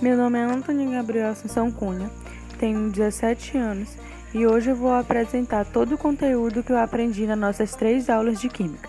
Meu nome é Antônio Gabriel Assunção Cunha, tenho 17 anos e hoje eu vou apresentar todo o conteúdo que eu aprendi nas nossas três aulas de Química.